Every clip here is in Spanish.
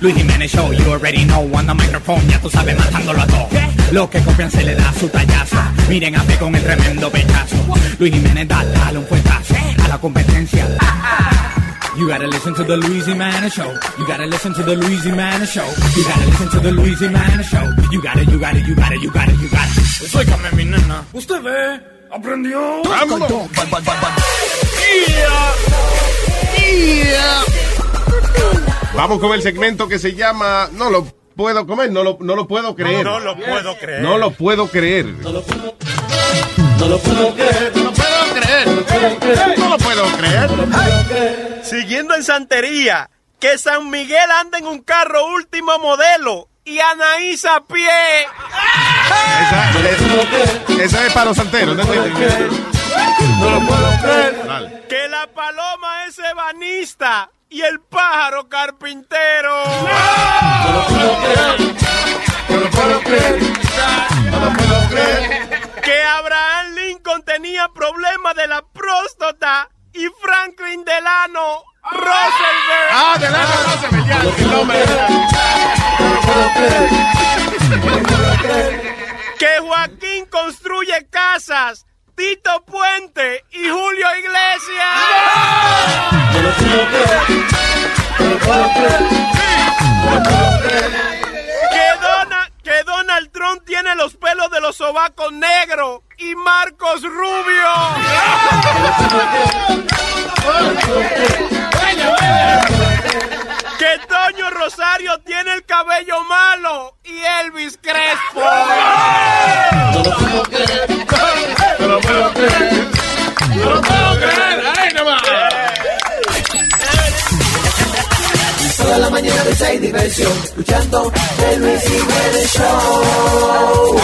Luis Jiménez Show, you already know. On the microphone, ya tú sabes, matándolo a todo. Los que copian se le da su tallazo. Miren a P con el tremendo pechazo. Luis Jiménez, dale, dale un fuetazo a la competencia. You gotta listen to the Luis Jimenez Show. You gotta listen to the Luis Jimenez Show. You gotta listen to the Luis Jimenez Show. You gotta, you gotta, you gotta, you gotta, you gotta. Suéltame, mi nena. Usted ve, aprendió. Vámonos. Vamos con el segmento que se llama No lo puedo comer, no lo, no lo puedo creer. No lo puedo creer. No lo puedo creer. No lo puedo creer. No lo puedo creer. No lo puedo creer. Siguiendo en santería, que San Miguel anda en un carro último modelo y Anaís a pie. Esa, es, esa es para los santeros. ¿no? No lo puedo creer. Dale. Que la paloma es ebanista y el pájaro carpintero. No lo puedo creer. No lo puedo creer. No lo puedo creer. Que Abraham Lincoln tenía problemas de la próstata y Franklin Delano Roosevelt. Ah, Delano Roosevelt, ya, el nombre. Que Joaquín construye casas. No lo puedo creer. Creer. No lo puedo creer. Que, Dona- que Donald Trump tiene los pelos de los sobacos negros y Marcos Rubio. Que Toño Rosario tiene el cabello malo y Elvis Crespo. Diversión, escuchando el Luis Jiménez Show.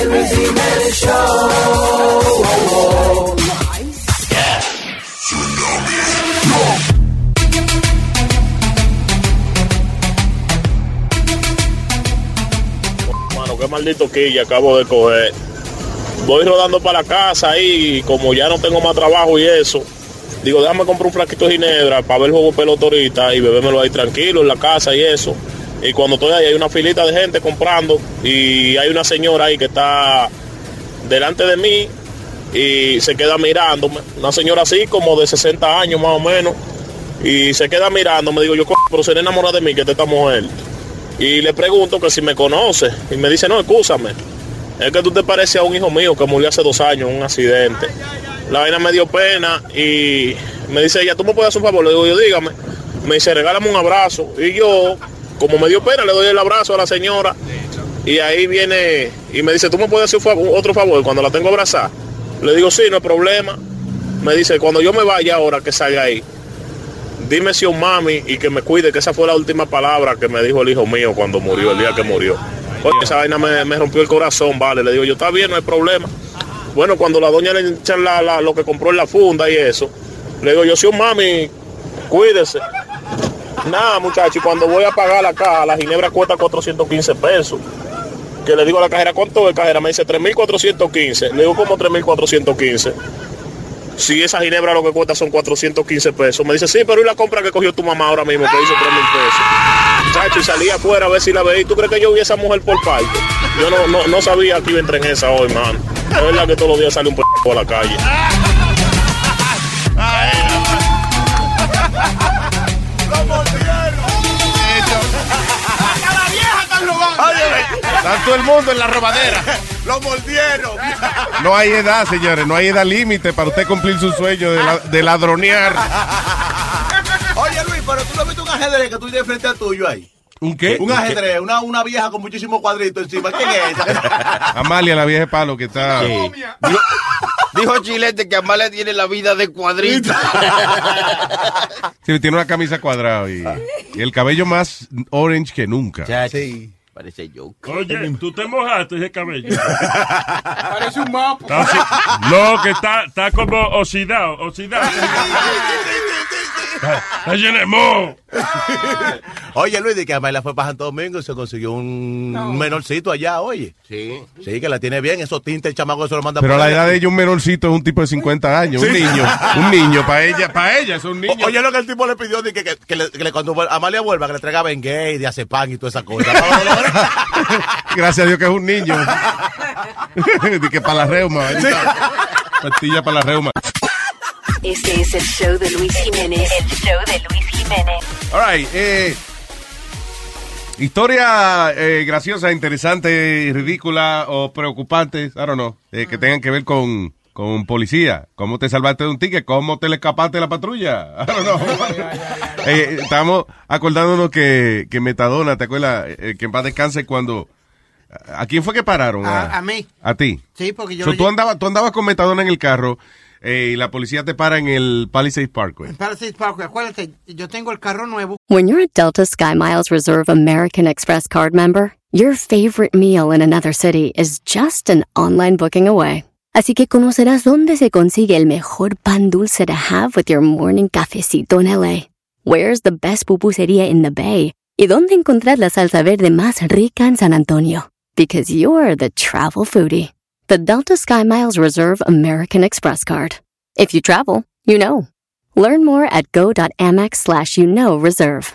El Luis Jiménez Show. Mano, qué maldito quilla acabo de coger. Voy rodando para la casa y como ya no tengo más trabajo y eso, digo, déjame comprar un flaquito de ginebra para ver el juego pelota ahorita y bebérmelo ahí tranquilo en la casa y eso. Y cuando estoy ahí hay una filita de gente comprando y hay una señora ahí que está delante de mí y se queda mirándome. Una señora así como de 60 años más o menos. Y se queda mirando, me digo yo, "Co- pero seré enamorada de mí que esta esta mujer. Y le pregunto que si me conoce. Y me dice, no, escúchame. Es que tú te pareces a un hijo mío que murió hace dos años en un accidente. La vaina me dio pena y me dice ella, ¿tú me puedes hacer un favor? Le digo yo, dígame. Me dice, regálame un abrazo. Y yo, como me dio pena, le doy el abrazo a la señora. Y ahí viene y me dice, ¿tú me puedes hacer otro favor cuando la tengo abrazada? Le digo, sí, no hay problema. Me dice, cuando yo me vaya ahora que salga ahí, dime si un mami y que me cuide, que esa fue la última palabra que me dijo el hijo mío cuando murió, el día que murió. Esa vaina me rompió el corazón, vale. Le digo, yo, está bien, no hay problema. Bueno, cuando la doña le echan la- lo que compró en la funda y eso, le digo, yo soy un mami, cuídese. Nada, muchachos, y cuando voy a pagar la caja, la ginebra cuesta 415 pesos. Que le digo a la cajera, ¿cuánto es cajera? Me dice 3.415. Le digo, ¿cómo 3.415? Si esa ginebra lo que cuesta son 415 pesos. Me dice, sí, pero ¿y la compra que cogió tu mamá ahora mismo? Que hizo 3 mil pesos. Muchacho, y salí afuera a ver si la veía. ¿Y tú crees que yo vi a esa mujer por parte? Yo no, no, no sabía que iba a entrar en esa hoy, mano. Es verdad que todos los días sale un p a la calle. Está todo el mundo en la robadera. Lo mordieron. No hay edad, señores, no hay edad límite para usted cumplir su sueño de, la- de ladronear. Oye, Luis, pero tú no viste un ajedrez que tú tienes frente al tuyo ahí. ¿Un qué? Un ajedrez, una, una vieja con muchísimos cuadritos encima. ¿Quién es esa? Amalia, la vieja palo que está. Dijo Chilete que Amalia tiene la vida de cuadrito. Sí, tiene una camisa cuadrada y, y el cabello más orange que nunca. Sí. Parece yo. Oye, tú te mojaste ese cabello. Parece un mapa. No, que está, está como oxidado, oxidado. Oye, Luis, de que Amelia fue para Santo Domingo y se consiguió un, menorcito allá, oye. Sí. Sí, que la tiene bien. Esos tintes, el chamaco se lo manda Pero por la edad de ella, un menorcito es un tipo de 50 años. Un Sí. niño. Un niño. Para ella, para ella es un niño. O- Oye, lo que el tipo le pidió, de que, que, que le, que le- cuando Amalia vuelva, que le traiga Bengay, de Acepán y toda esa cosa. Gracias a Dios que es un niño. de que para la reuma. está. Pastilla para la reuma. Este es el show de Luis Jiménez. El show de Luis Jiménez. All right, eh, historia eh, graciosa, interesante, ridícula o preocupantes, I don't know, eh, que tengan que ver con, con policía. ¿Cómo te salvaste de un ticket? ¿Cómo te le escapaste de la patrulla? I don't know. Eh, estamos acordándonos que, que Metadona, ¿te acuerdas? Eh, que en paz descanse cuando... ¿A quién fue que pararon? A- a mí. A ti. Sí, porque yo So, tú, andabas, tú andabas con Metadona en el carro eh, y la policía te para en el Palisades Parkway. En Palisades Parkway, acuérdate, yo tengo el carro nuevo. When you're a Delta SkyMiles Reserve American Express card member, your favorite meal in another city is just an online booking away. Así que conocerás dónde se consigue el mejor pan dulce to have with your morning cafecito en LA. Where's the best pupusería in the Bay? Y dónde encontrar la salsa verde más rica en San Antonio. Because you're the travel foodie. The Delta SkyMiles Reserve American Express card. If you travel, you know. Learn more at go.amex slash you know reserve.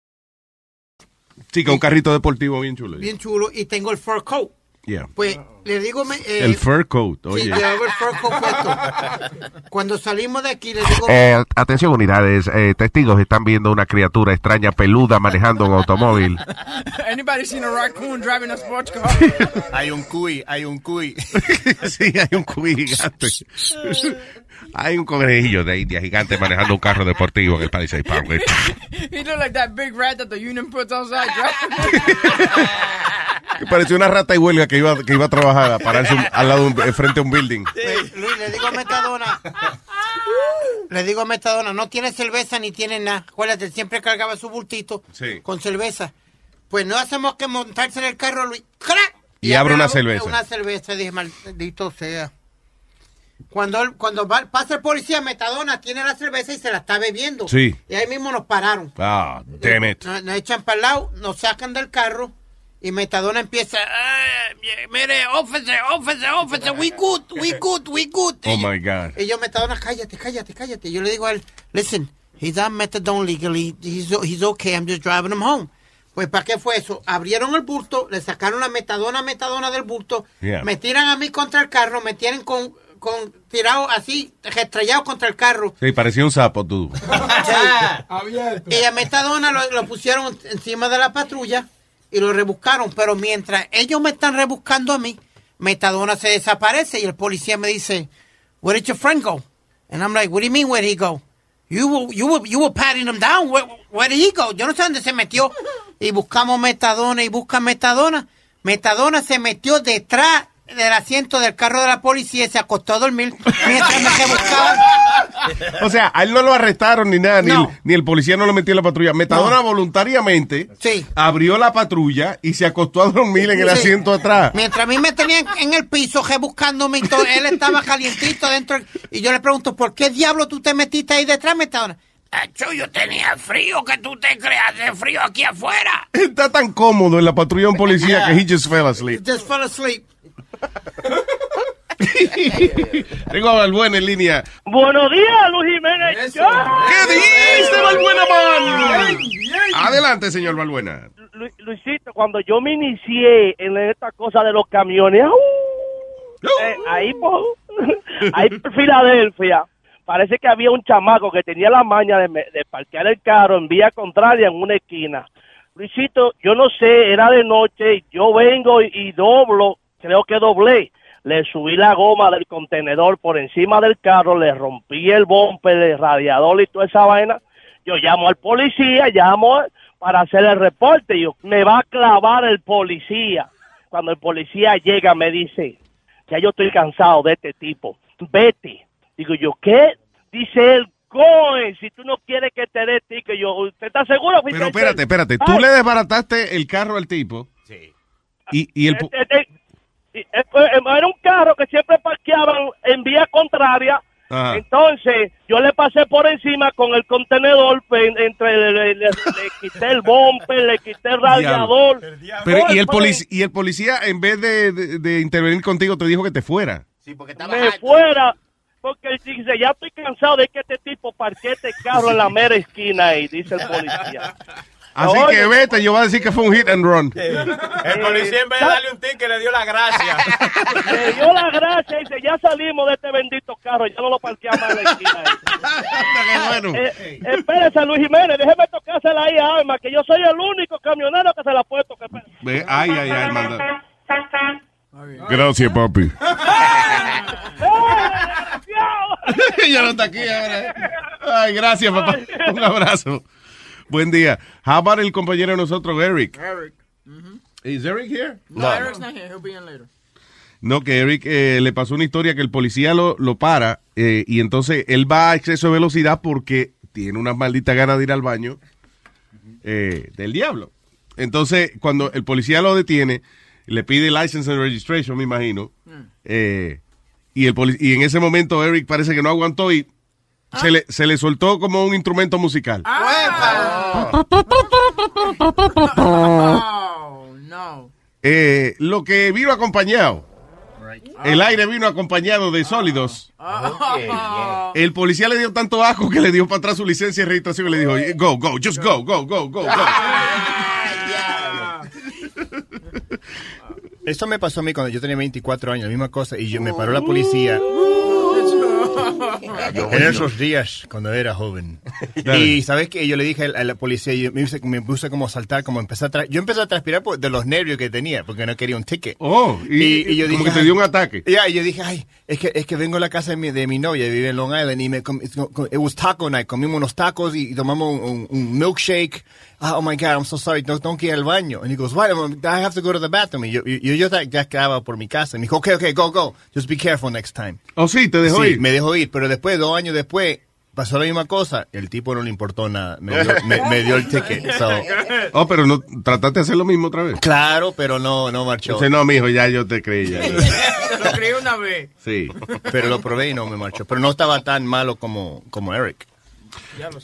Sí, con un carrito deportivo bien chulo. Bien chulo. Y tengo el fur coat. Yeah. Pues le digo. me- eh, El fur coat, Sí, oye. llevo el fur coat puesto. Cuando salimos de aquí, le digo. Eh, atención unidades, eh, testigos están viendo una criatura extraña peluda manejando un automóvil. Anybody seen a raccoon driving a sports car? Hay un cuy, hay un cuy. sí, hay un cuy gigante. Hay un conejillo de India gigante manejando un carro deportivo en el Palisades Parkway. he looked like that big rat that the union puts outside. Que parecía una rata y huelga que iba, que iba a trabajar a pararse un- al lado, de un- frente a un building. Luis, Luis, le digo a Metadona. le digo a Metadona, no tiene cerveza ni tiene nada. Acuérdate, siempre cargaba su bultito Sí. con cerveza. Pues no hacemos que montarse en el carro, Luis. Y abre una cerveza. Una cerveza, dije, maldito sea. Cuando, cuando va- pasa el policía, Metadona tiene la cerveza y se la está bebiendo. Sí. Y ahí mismo nos pararon. Ah, damn it. Nos, nos echan para el lado, nos sacan del carro y Metadona empieza, "Ah, mire, officer, officer, officer, we good, we good, we good. Oh my God. Y yo, Metadona, cállate, cállate, cállate. Yo le digo a él, listen, he's on methadone legally, he's, he's okay, I'm just driving him home. Pues, ¿para qué fue eso? Abrieron el bulto, le sacaron la metadona, metadona del bulto, Yeah. me tiran a mí contra el carro, me tienen con, con tirado así, estrellado contra el carro. Sí, parecía un sapo tú. Y a Metadona lo, lo pusieron encima de la patrulla y lo rebuscaron. Pero mientras ellos me están rebuscando a mí, Metadona se desaparece y el policía me dice, Where did your friend go? And I'm like, What do you mean, where did he go? You were, you were, you were patting him down. Where, where did he go? Yo no sé dónde se metió. Y buscamos Metadona y buscan Metadona. Metadona se metió detrás del asiento del carro de la policía y se acostó a dormir mientras me rebuscaban. O sea, a él no lo arrestaron ni nada, ni, el, ni el policía no lo metió en la patrulla. Metadona voluntariamente abrió la patrulla y se acostó a dormir en el Sí. asiento atrás. Mientras a mí me tenían en el piso rebuscándome y todo, él estaba calientito dentro. Y yo le pregunto, ¿por qué diablo tú te metiste ahí detrás, Metadona? Acho, yo tenía frío, que tú te creas de frío aquí afuera. Está tan cómodo en la patrulla un policía que he just fell asleep. Just fell asleep. Tengo a Balbuena en línea. Buenos días, Luis Jiménez. ¿Qué dice Balbuena Man? Adelante, señor Balbuena. Lu- Luisito, cuando yo me inicié en esta cosa de los camiones, ¡au! Eh, ahí por, ahí por Filadelfia, parece que había un chamaco que tenía la maña de, me- de parquear el carro en vía contraria en una esquina. Luisito, yo no sé, era de noche, yo vengo y, y doblo, creo que doblé. Le subí la goma del contenedor por encima del carro, le rompí el bumper, el radiador y toda esa vaina. Yo llamo al policía, llamo para hacer el reporte. Yo, me va a clavar el policía. Cuando el policía llega, me dice, ya yo estoy cansado de este tipo. Vete. Digo yo, ¿qué? Dice él, coge, si tú no quieres que te dé ticket. Yo, ¿usted está seguro? Pero espérate, espérate. Tú Ay, le desbarataste el carro al tipo. Sí. Y, y el... este, este, era un carro que siempre parqueaban en vía contraria. Ajá. Entonces, yo le pasé por encima con el contenedor, pe- entre le, le- le- le quité el bumper, le quité el radiador. Pero, y el, fue- polic- y el policía, en vez de, de- de intervenir contigo, te dijo que te fuera. me fuera, porque él dice, ya estoy cansado de que este tipo parquee este carro en la mera esquina ahí, dice el policía. Así Oye, que vete, yo voy a decir que fue un hit and run. El policía en vez de darle un ticket le dio la gracia. Me dio la gracia y dice, ya salimos de este bendito carro, ya no lo parqueamos en la esquina bueno. Eh, espérese, Luis Jiménez, déjeme tocársela ahí a Alma, que yo soy el único camionero que se la ha puesto. Ay, ay, ay, manda. Gracias, papi. ya no está aquí ahora. Ay, gracias, papá. Un abrazo. Buen día. How about el compañero de nosotros, Eric? Eric. Is Eric here? No, Eric's not here. He'll be in later. No, que Eric eh, le pasó una historia que el policía lo, lo para eh, y entonces él va a exceso de velocidad porque tiene una maldita gana de ir al baño eh, del diablo. Entonces, cuando el policía lo detiene, le pide license and registration, me imagino. eh, y, el y en ese momento Eric parece que no aguantó y se, le, se le soltó como un instrumento musical. Oh, no. Eh, lo que vino acompañado, el aire vino acompañado de sólidos. El policía le dio tanto asco que le dio para atrás su licencia de registración y le dijo, go, go, just go, go, go, go, go. Eso me pasó a mí cuando yo tenía 24 años, la misma cosa, y yo me paró la policía en esos días cuando era joven. Y sabes que yo le dije a la- policía, yo me, puse, me puse como a saltar, como empecé a yo empecé a transpirar por- de los nervios que tenía, porque no quería un ticket. Oh, y, como que te dio un ataque. Ya, y yo dije, ay, es que, es que vengo a la casa de mi, de mi novia, vive en Long Island, y me com- it was taco night, comimos unos tacos y, tomamos un, un- un milkshake. Ah, oh my God, I'm so sorry, no tengo que ir al baño. And he goes, why, I have to go to the bathroom. Y yo, y- y yo ya, ya quedaba por mi casa. Y me dijo, okay, okay, go, go. Just be careful next time. Oh, sí, te dejó Sí, ir. me dejó ir, pero después, dos años después, pasó la misma cosa. El tipo no le importó nada. Me dio, me, me dio el ticket. So, Oh, pero no trataste de hacer lo mismo otra vez. claro, pero no, no marchó. Entonces, no, mijo, ya yo te creí. ya. Se lo creí una vez. Sí. Pero lo probé y no me marchó. Pero no estaba tan malo como, como Eric.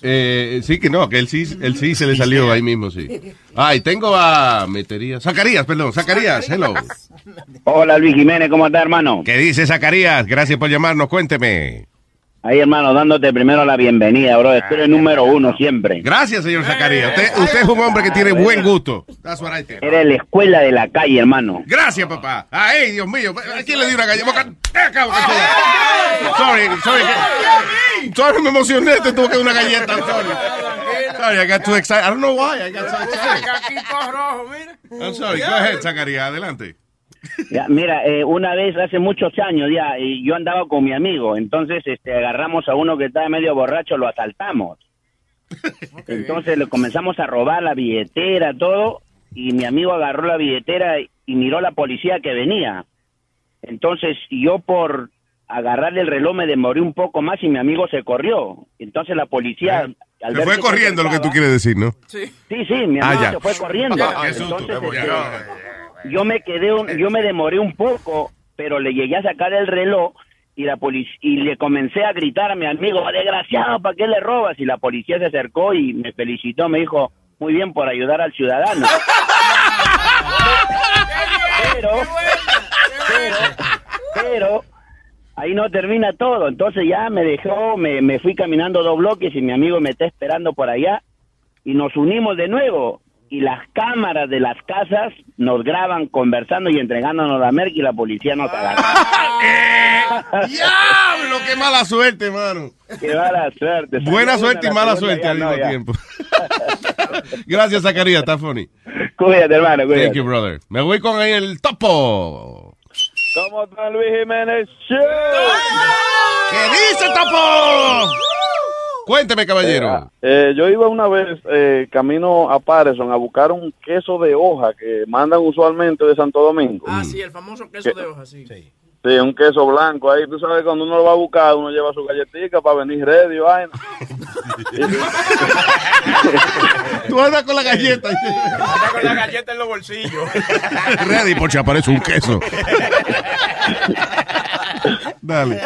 Eh, sí que no, que él sí, él sí se le salió ahí mismo, sí. Ay, tengo a Meterías. Zacarías, perdón, Zacarías, hello. Hola Luis Jiménez, ¿cómo estás hermano? ¿Qué dice Zacarías? Gracias por llamarnos, cuénteme. Ahí hermano, dándote primero la bienvenida, bro. Tú eres número uno siempre. Gracias, señor Zacarías. Usted, usted es un hombre que tiene buen gusto. Eres la escuela de la calle, hermano. Gracias, papá. Ay, Dios mío. ¿A quién le dio una galleta? Sorry, sorry. Sorry, me emocioné. Te tuve que dar una galleta. I'm Sorry. Sorry, I got too excited. I don't know why. I got so excited. Aquí todo rojo, mira. I'm sorry. Go ahead, Zacarías. Adelante. Ya, mira, eh, una vez hace muchos años ya, y yo andaba con mi amigo, entonces este, agarramos a uno que estaba medio borracho, lo asaltamos. Entonces le comenzamos a robar la billetera, todo, y mi amigo agarró la billetera y, y miró la policía que venía. Entonces yo por agarrarle el reloj me demoré un poco más y mi amigo se corrió. Entonces la policía... al Se ver fue que corriendo lo que tú quieres decir, ¿no? Sí, sí, mi Ah, amigo se fue corriendo. Susto. Entonces, este, yo me quedé, un- yo me demoré un poco, pero le llegué a sacar el reloj y la policía y le comencé a gritar a mi amigo, desgraciado, ¿para qué le robas? Y la policía se acercó y me felicitó, me dijo, muy bien por ayudar al ciudadano. pero, pero, pero, ahí no termina todo. Entonces ya me dejó, me, me fui caminando dos bloques y mi amigo me está esperando por allá y nos unimos de nuevo. Y las cámaras de las casas nos graban conversando y entregándonos la merca y la policía nos agarra. ¡Diablo! ¡Qué mala suerte, mano! ¡Qué mala suerte! Buena suerte y mala suerte al no, mismo ya. tiempo. Gracias, Zacarías. Está funny. Cuídate, hermano, cuídate. Thank you, brother. Me voy con el topo. ¿Cómo está Luis Jiménez? ¿Qué dice, topo? Cuénteme, caballero. Eh, yo iba una vez eh, camino a Patterson a buscar un queso de hoja que mandan usualmente de Santo Domingo. Ah, sí, el famoso queso ¿Qué? de hoja, sí. Sí, un queso blanco ahí. Tú sabes, cuando uno lo va a buscar, uno lleva su galletita para venir ready, vaina. Tú andas con la galleta. Anda con la galleta en los bolsillos. Ready, por si aparece un queso. Dale.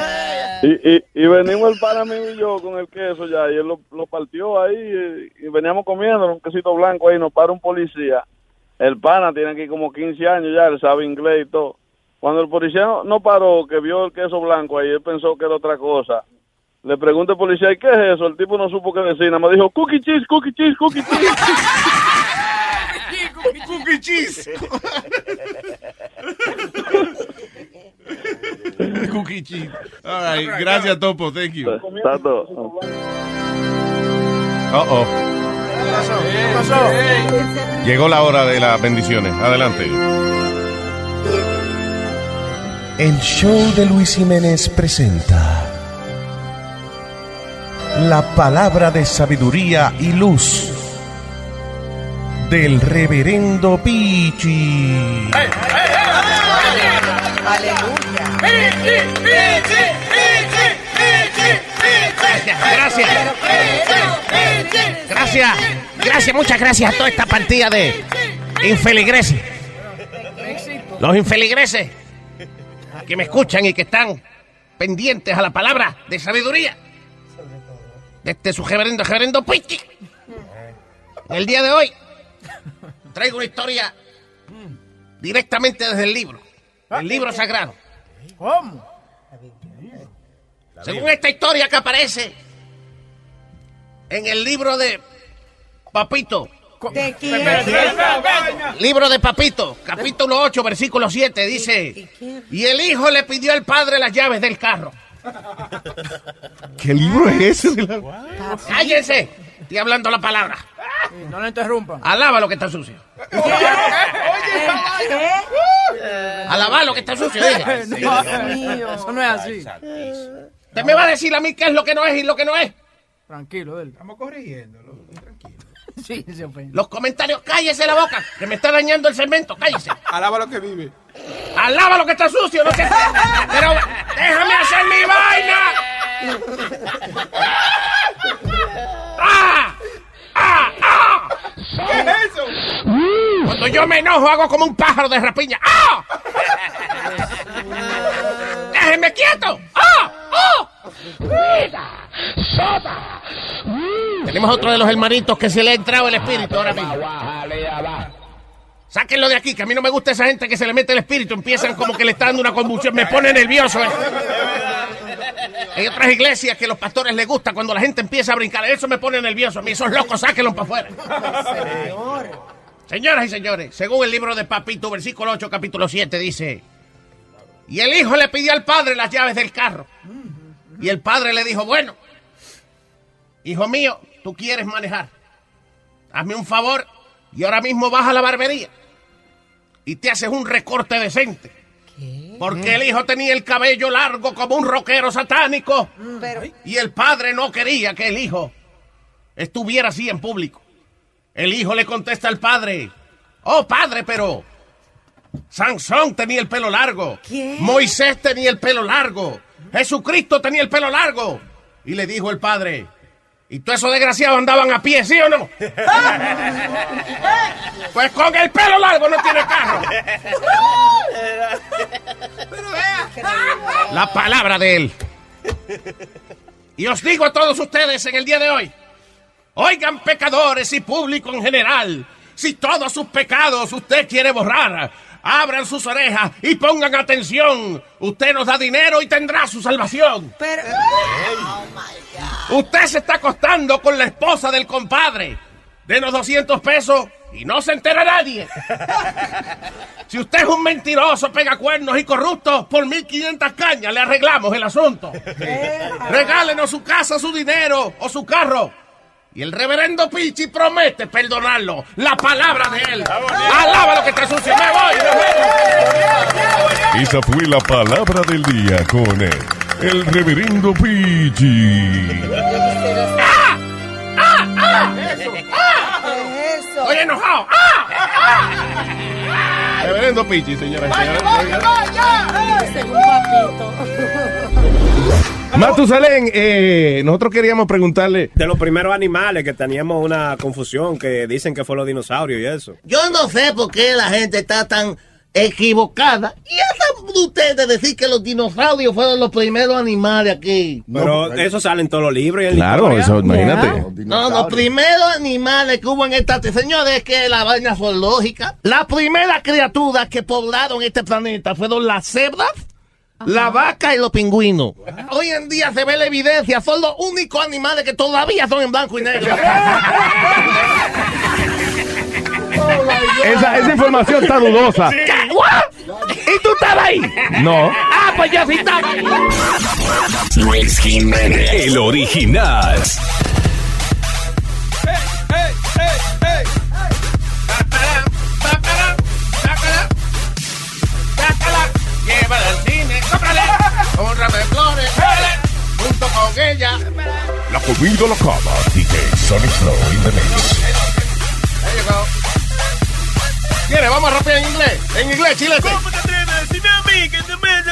Y, y, y venimos el pana mío y yo con el queso ya, y él lo, lo partió ahí, y, y veníamos comiendo un quesito blanco ahí, nos para un policía. El pana tiene aquí como 15 años ya, él sabe inglés y todo. Cuando el policía no, no paró, que vio el queso blanco ahí, él pensó que era otra cosa. Le pregunta al policía, ¿y qué es eso? El tipo no supo qué decir, nada más dijo, cookie cheese, cookie cheese, cookie cheese. Cookie cheese. Cookie cheese. All right. Gracias, Topo. Thank you. Tato. Oh, oh. ¿Qué pasó? Llegó la hora de las bendiciones. Adelante. El show de Luis Jiménez presenta la palabra de sabiduría y luz del reverendo Pichi. Gracias. Gracias. Gracias, muchas gracias a toda esta partida de infeligreses. Los infeligreses que me escuchan y que están pendientes a la palabra de sabiduría de este su reverendo, reverendo Pichi. El día de hoy traigo una historia directamente desde el libro, el libro sagrado. ¿Cómo? Según esta historia que aparece en el libro de Papito. ¿De Libro de Papito, capítulo 8, versículo 7, dice, y el hijo le pidió al padre las llaves del carro. ¿Qué libro es ese? ¡Cállense! Estoy hablando la palabra. No le interrumpan. Alaba lo que está sucio. Alaba lo que está sucio, dije. No, eso no es así. Usted me va a decir a mí qué es lo que no es y lo que no es. Tranquilo, él. Estamos corrigiéndolo. Tranquilo. Sí, se ofende. Los comentarios, cállese la boca, que me está dañando el segmento, cállese. Alaba lo que vive. Alaba lo que está sucio, no sé. Pero déjame hacer mi vaina. ¡Ah! ¡Ah! ¡Ah! ¿Qué es eso? Cuando yo me enojo hago como un pájaro de rapiña. ¡Ah! ¡Déjenme quieto! ¡Ah! ¡Ah! Tenemos otro de los hermanitos que se le ha entrado el espíritu ahora mismo. Sáquenlo de aquí, que a mí no me gusta esa gente que se le mete el espíritu. Empiezan como que le está dando una convulsión. Me pone nervioso. eh. Hay otras iglesias que los pastores les gusta cuando la gente empieza a brincar. Eso me pone nervioso. A mí esos locos, sáquenlos para afuera. Señoras y señores, según el libro de Papito, versículo 8, capítulo 7, dice: Y el hijo le pidió al padre las llaves del carro. Y el padre le dijo: Bueno, hijo mío, tú quieres manejar. Hazme un favor y ahora mismo vas a la barbería y te haces un recorte decente. Porque el hijo tenía el cabello largo como un rockero satánico. Y el padre no quería que el hijo estuviera así en público. El hijo le contesta al padre, oh padre, pero Sansón tenía el pelo largo. Moisés tenía el pelo largo. Jesucristo tenía el pelo largo. Y le dijo el padre, ¿y todos esos desgraciados andaban a pie, sí o no? pues con el pelo largo no tiene carro. La palabra de él. Y os digo a todos ustedes en el día de hoy, oigan pecadores y público en general, si todos sus pecados usted quiere borrar, abran sus orejas y pongan atención. Usted nos da dinero y tendrá su salvación. Pero. Usted se está acostando con la esposa del compadre. Denos 200 pesos y no se entera nadie. Si usted es un mentiroso, pega cuernos y corrupto, por 1500 cañas le arreglamos el asunto. Regálenos su casa, su dinero o su carro. Y el reverendo Pichi promete perdonarlo. La palabra de él. Alaba lo que está sucio. Me voy. Esa fue la palabra del día con el, el reverendo Pichi. ¡Ah! ¿Qué es eso? Estoy enojado. Reverendo Pichi, señora. Según papito. Matusalén, eh, nosotros queríamos preguntarle. De los primeros animales que teníamos una confusión que dicen que fue los dinosaurios y eso. Yo no sé por qué la gente está tan equivocada. Y esa de ustedes decir que los dinosaurios fueron los primeros animales aquí. Pero eso sale en todos los libros y en Claro, eso, imagínate. No, los primeros animales que hubo en esta tierra, señores, es que la vaina zoológica. La primera criatura que poblaron este planeta fueron las cebras, la vaca y los pingüinos. Hoy en día se ve la evidencia, son los únicos animales que todavía son en blanco y negro. Esa, esa información está dudosa. ¿Y tú estabas ahí? No. Ah, pues yo sí estaba ahí. Luis Jiménez. El original. Cómprame flores, junto con ella. La comida la cama. DJ Sonic Flow in the mix. There you go. ¿Quieres? Vamos a romper en inglés. En inglés, chile. ¿Cómo te atreves a decirme a mí que te me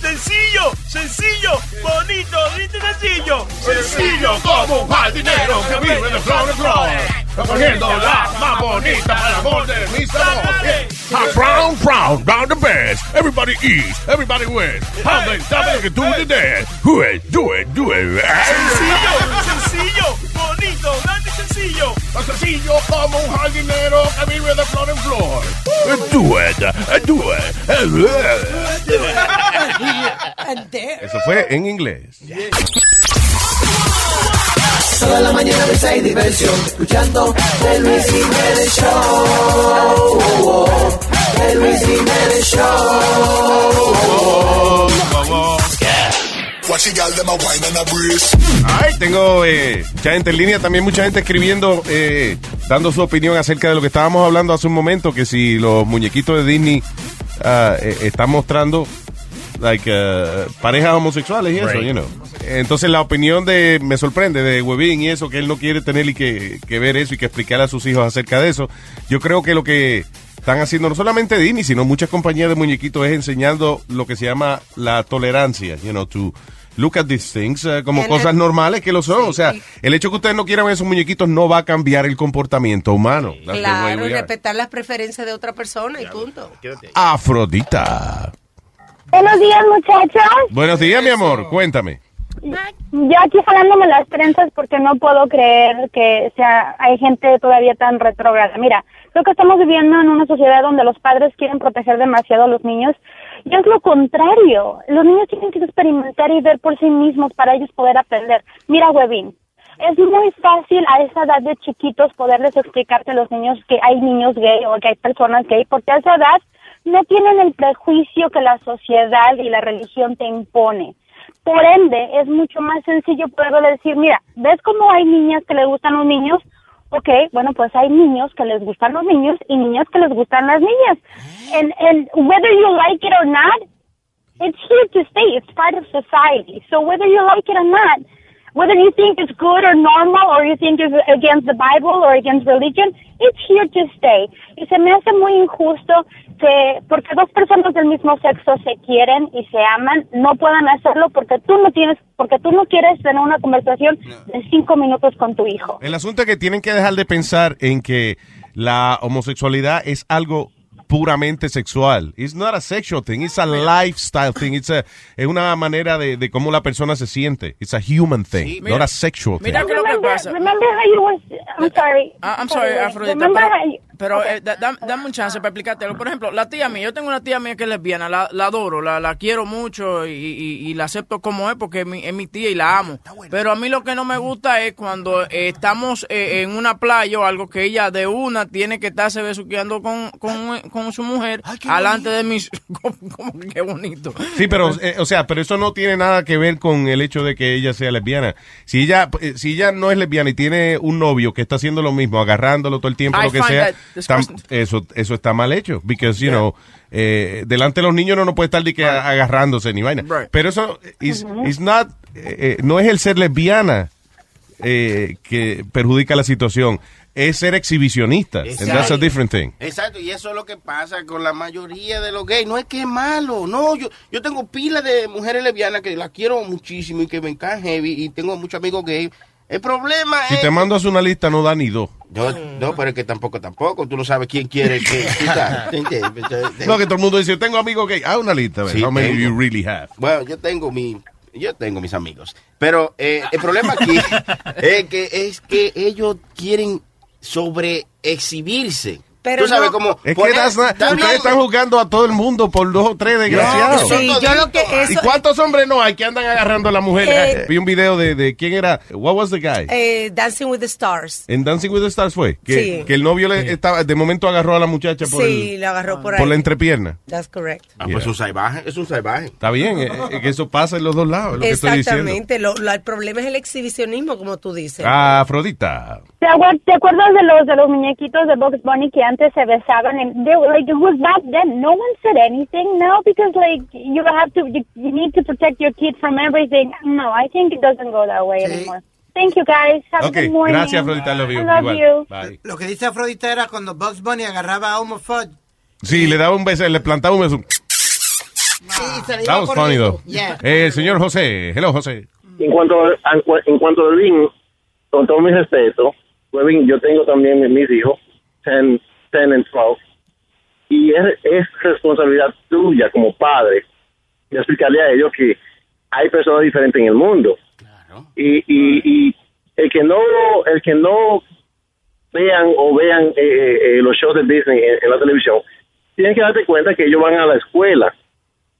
Sencillo, sencillo, bonito, ¿viste sencillo? Sencillo como un jardinero que vive de flor en flor. Recogiendo la más bonita para el amor de mis amores. A frown, frown, round the best. Everybody eats, everybody wins. How do the dance. Do it, do it, do it. Sencillo, sencillo, bonito, grande sencillo. Tan sencillo como un jardinero que vive de flor en flor. Do it, do it. Eso fue en inglés. Toda la mañana risa y diversión, escuchando el Luis Jiménez Show. El Luis Jiménez Show. Ay, tengo eh, mucha gente en línea, también mucha gente escribiendo, eh, dando su opinión acerca de lo que estábamos hablando hace un momento, que si los muñequitos de Disney eh, están mostrando like, uh, parejas homosexuales y eso, Right. you know. Entonces la opinión de, me sorprende, de Webin y eso, que él no quiere tener y que, que ver eso y que explicar a sus hijos acerca de eso. Yo creo que lo que están haciendo no solamente Disney, sino muchas compañías de muñequitos es enseñando lo que se llama la tolerancia, you know, to look at these things eh, como cosas normales que lo son. O sea, el hecho que ustedes no quieran ver esos muñequitos no va a cambiar el comportamiento humano. That's Claro, y respetar las preferencias de otra persona y punto. Afrodita. Buenos días, muchachos. Buenos días, mi amor. Cuéntame. Yo aquí jalándome las trenzas porque no puedo creer que sea hay gente todavía tan retrógrada. Mira, creo que estamos viviendo en una sociedad donde los padres quieren proteger demasiado a los niños y es lo contrario. Los niños tienen que experimentar y ver por sí mismos para ellos poder aprender. Mira, Webin, es muy fácil a esa edad de chiquitos poderles explicarte a los niños que hay niños gay o que hay personas gay, porque a esa edad no tienen el prejuicio que la sociedad y la religión te impone. Por ende, es mucho más sencillo poder decir, mira, ¿ves cómo hay niñas que les gustan los niños? Ok, bueno, pues hay niños que les gustan los niños y niñas que les gustan las niñas. And, and whether you like it or not, it's here to stay. It's part of society. So whether you like it or not, whether you think it's good or normal or you think it's against the Bible or against religion, it's here to stay. Y se me hace muy injusto que porque dos personas del mismo sexo se quieren y se aman, no puedan hacerlo porque tú no tienes, porque tú no quieres tener una conversación de cinco minutos con tu hijo. El asunto es que tienen que dejar de pensar en que la homosexualidad es algo puramente sexual. It's not a sexual thing, it's a lifestyle thing. It's a, es una manera de, de cómo la persona se siente. It's a human thing, mira- not a sexual thing. Mira qué es lo que pasa. remember how you was, I'm sorry. Ah, I'm sorry, Afrodita, Remember pero, how you- pero eh, da- da- dame un chance para explicarte algo. Por ejemplo, la tía mía, yo tengo una tía mía que es lesbiana, la, la adoro, la, la quiero mucho y, y- y la acepto como es porque es mi, es mi tía y la amo. Pero a mí lo que no me gusta es cuando eh, estamos eh, en una playa o algo que ella de una tiene que estarse besuqueando con, con, con su mujer alante de mis... como, como que qué bonito. Sí, pero, eh, o sea, pero eso no tiene nada que ver con el hecho de que ella sea lesbiana. Si ella, eh, si ella no es lesbiana y tiene un novio que está haciendo lo mismo, agarrándolo todo el tiempo, I lo que sea, tam- eso, eso está mal hecho. Because, you know, eh, delante de los niños no no puede estar de que agarrándose ni vaina. Pero eso is, is not, no es el ser lesbiana. eh, que perjudica la situación. Es ser exhibicionista. And that's a different thing. Exacto, y eso es lo que pasa con la mayoría de los gays. No es que es malo, no. Yo, yo tengo pila de mujeres lesbianas que las quiero muchísimo y que me encajan heavy y tengo muchos amigos gays. El problema Si es... te mando a hacer una lista, no da ni dos. No, no, pero es que tampoco, tampoco. Tú no sabes quién quiere que... No, que todo el mundo dice, yo tengo amigos gay. Ah, una lista. Sí, How many tengo. you really have? Bueno, yo tengo mi, yo tengo mis amigos, pero eh, el problema aquí es que es que ellos quieren sobre exhibirse. Pero Tú sabes no- cómo Es que Está ustedes bien. están jugando a todo el mundo por dos o tres desgraciados. Sí, yo lo que ¿Y cuántos hombres no hay que andan agarrando a la mujer? Eh, Vi un video de, de quién era, what was the guy? eh, Dancing with the Stars. En Dancing with the Stars fue que, Sí. que el novio le estaba de momento agarró a la muchacha por, Sí, el- lo agarró por ahí. por la entrepierna. That's correct. Ah, pues es un salvaje, es un salvaje. Está bien, eh, eh, que eso pasa en los dos lados, es lo que estoy diciendo. Exactamente. Lo, lo- el problema es el exhibicionismo, como tú dices. Ah, Afrodita. ¿Te, acuer- te acuerdas de los de los muñequitos de Bugs Bunny que antes se besaban? And they were like, it was back then. No one said anything now because like you have to, you, you need to protect your kid from everything. No, I think it doesn't go that way anymore. Thank you guys. Have Ok, a good morning. gracias, Afrodita, love you. I love Igual. you. Bye. Lo que dice Afrodita era cuando Bugs Bunny agarraba a Elmer Fudd. Sí, le daba un beso, le plantaba un beso. Sí, That was funny, though. Yeah. Eh, el señor José, hello, José. En cuanto a, en cuanto a con todo mi respeto, Webin, yo tengo también mis hijos, 10, 10 and 12, y es, es responsabilidad tuya como padre de explicarle a ellos que hay personas diferentes en el mundo. Y, y, y el que no el que no vean o vean eh, eh, eh, los shows de Disney en, en la televisión, tienen que darte cuenta que ellos van a la escuela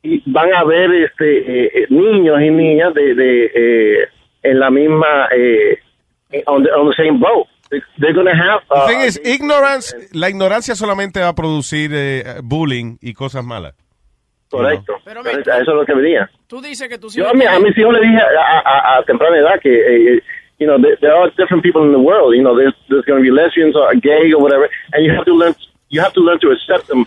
y van a ver este eh, eh, niños y niñas de, de eh, en la misma eh, on, the, on the same boat. They- They're gonna have The uh, thing is, ignorance, la ignorancia solamente va a producir eh, bullying y cosas malas. correcto. Pero Entonces, a eso es lo que venía. Tú dices que tú Yo a, mi- a mis hijos le dije a, a, a temprana edad que, eh, you know, there, there are different people in the world. You know, there's, there's going to be lesbians or gay or whatever, and you have to learn, you have to learn to accept them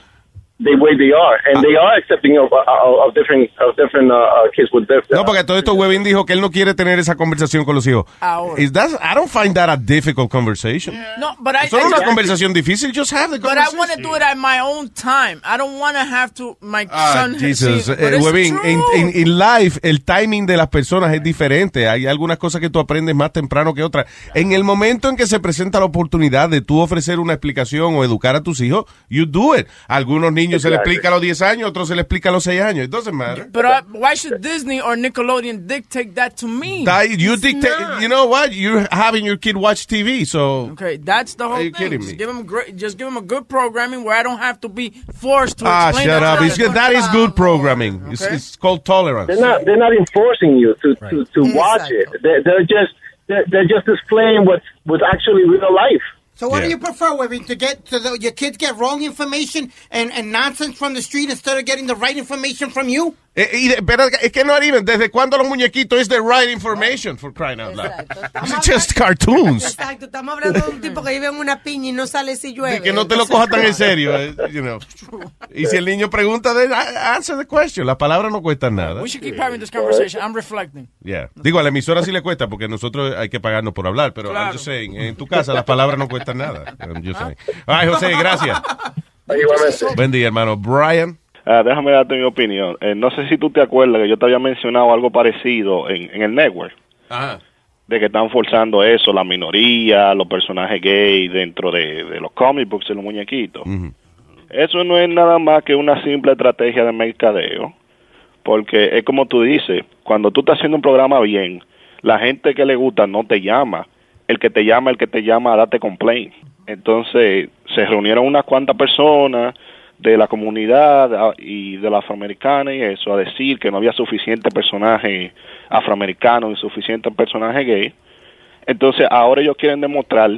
the way they are, and they are accepting of, of, of different, of different uh, uh, kids with different. No, porque todo esto Webin dijo que él no quiere tener esa conversación con los hijos. Ahora. Is that, I don't find that a difficult conversation. No, but I, es una I- conversación difícil, just have the But I conversation. want to do it at my own time. I don't want to have to my Ah, son. Jesus. Eh, Webin, en, life, el timing de las personas es diferente. Hay algunas cosas que tú aprendes más temprano que otras. En el momento en que se presenta la oportunidad de tú ofrecer una explicación o educar a tus hijos, you do it. Algunos niños se les Exactly. explica a los 10 años, a otros se les explica a los 6 años. It doesn't matter. But uh, why should Disney or Nickelodeon dictate that to me? That- you It's dictate, you know what? You're having your kid watch TV, so. Okay, that's the whole Are you thing. kidding Just me? give them great, just give them a good programming where I don't have to be forced to Ah, explain shut that up. It's good. That is good programming. It's, Okay. it's called tolerance. They're not. They're not enforcing you to to, to watch it. They're, they're just they're, they're just displaying what's what's actually real life. So what Yeah. do you prefer, Webby, to get to the, your kids get wrong information and, and nonsense from the street instead of getting the right information from you? Eh, y de- pero es que no arriben. ¿Desde cuándo los muñequitos es the right information for crying out loud? It's just cartoons. Exacto, estamos hablando de un tipo que vive en una piña y no sale si llueve. Y que no te lo cojas tan en serio. eh, you know. Y si el niño pregunta, a- answer the question. Las palabras no cuestan nada. We should keep having this conversation. I'm reflecting. Yeah. Digo, a la emisora sí le cuesta porque nosotros hay que pagarnos por hablar, pero I'm just saying, en tu casa las palabras no cuestan nada. I'm just saying. Ay, José, gracias. Buen día, hermano. Brian. Ah, déjame darte mi opinión. Eh, no sé si tú te acuerdas que yo te había mencionado algo parecido en, en el network, Ajá. de que están forzando eso, la minoría, los personajes gay dentro de, de los comic books y los muñequitos. Eso no es nada más que una simple estrategia de mercadeo, porque es como tú dices, cuando tú estás haciendo un programa bien, la gente que le gusta no te llama, el que te llama, el que te llama a darte complaint. Entonces se reunieron unas cuantas personas de la comunidad ah, y de la afroamericana y eso a decir que no había suficiente personaje afroamericano y suficiente personaje gay. Entonces ahora ellos quieren demostrar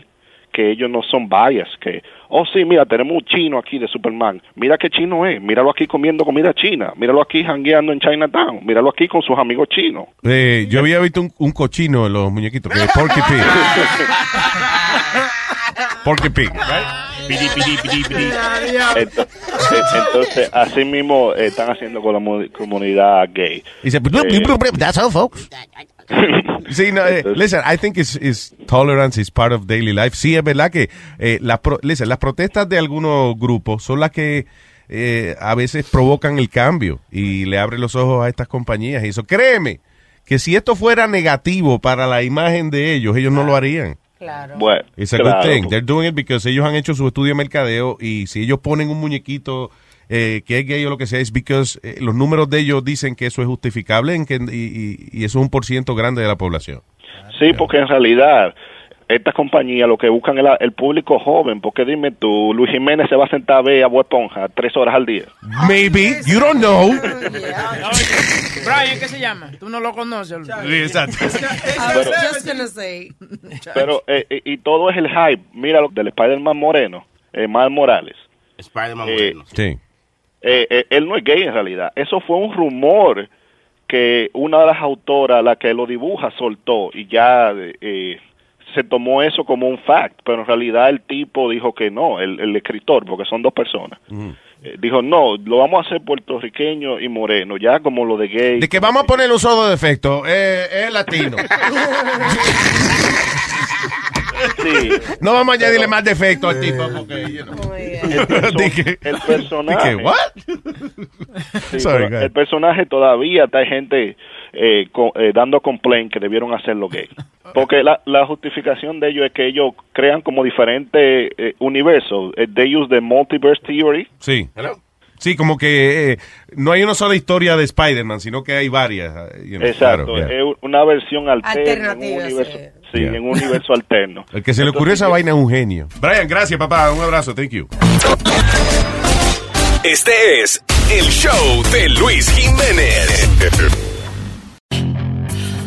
que ellos no son bias, que, oh sí, mira, tenemos un chino aquí de Superman, mira qué chino es, míralo aquí comiendo comida china, míralo aquí jangueando en Chinatown, míralo aquí con sus amigos chinos. Eh, yo había visto un, un cochino en los muñequitos, que es Porky Pig. Porky Pig, right? Pidi, pidi, pidi, pidi. Ento- Entonces, así mismo eh, están haciendo con la mu- comunidad gay. Dice, Eh, that's all, folks. Sí, no, eh, listen, I think it's, it's tolerance is part of daily life. Sí, es verdad que eh, la pro- listen, las protestas de algunos grupos son las que eh, a veces provocan el cambio y le abren los ojos a estas compañías y eso. Créeme que si esto fuera negativo para la imagen de ellos, ellos no lo harían. Bueno, It's a claro. good thing. They're doing it because ellos han hecho su estudio de mercadeo y si ellos ponen un muñequito eh, que es gay o lo que sea, es because eh, los números de ellos dicen que eso es justificable en que, y, y- y eso es un por ciento grande de la población. Sí, porque en realidad estas compañías lo que buscan es la- el público joven, porque dime tú, Luis Jiménez se va a sentar a ver a Bob Esponja tres horas al día. Maybe, you don't know. Brian, ¿qué se llama? Tú no lo conoces. exacto. I was just gonna say. Pero, eh, y todo es el hype. Mira lo del Spider-Man Moreno, eh, Miles Morales. Spider-Man Eh, Sí. Eh, eh, él no es gay en realidad. Eso fue un rumor que una de las autoras, la que lo dibuja, soltó y ya eh, se tomó eso como un fact, pero en realidad el tipo dijo que no, el, el escritor, porque son dos personas. eh, dijo, no, lo vamos a hacer puertorriqueño y moreno, ya como lo de gay. De que vamos a poner un solo defecto, eh, es latino. Sí. No vamos a añadirle más defecto al tipo porque, you know. Dije- el personaje. dije, what? Sí, Sorry, pero go ahead. el personaje todavía está hay gente eh, co- eh, dando complaint que debieron hacerlo gay. Porque la, la justificación de ellos es que ellos crean como diferentes eh, universos. Eh, they use the multiverse theory. Sí. Sí, como que eh, no hay una sola historia de Spider-Man, sino que hay varias. eh, you know, Exacto. claro, yeah. Es una versión alterna. En un Alternativa, universo, sí. Sí, Yeah. en un universo alterno. El que se le ocurrió esa vaina es un genio. Brian, gracias, papá. Un abrazo. Thank you. Este es el show de Luis Jiménez.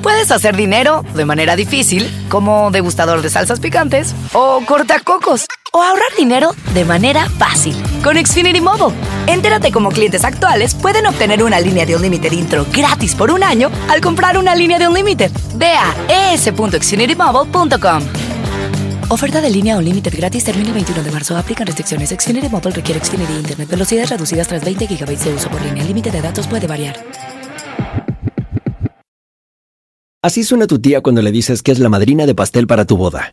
Puedes hacer dinero de manera difícil, como degustador de salsas picantes, o cortacocos, o ahorrar dinero de manera fácil con Xfinity Mobile. Entérate cómo clientes actuales pueden obtener una línea de un límite intro gratis por un año al comprar una línea de un límite. Ve a es.xfinitymobile.com. Oferta de línea o límite gratis termina el 21 de marzo. Aplican restricciones. Xfinity Mobile requiere Xfinity Internet. Velocidades reducidas tras 20 GB de uso por línea. El límite de datos puede variar. Así suena tu tía cuando le dices que es la madrina de pastel para tu boda.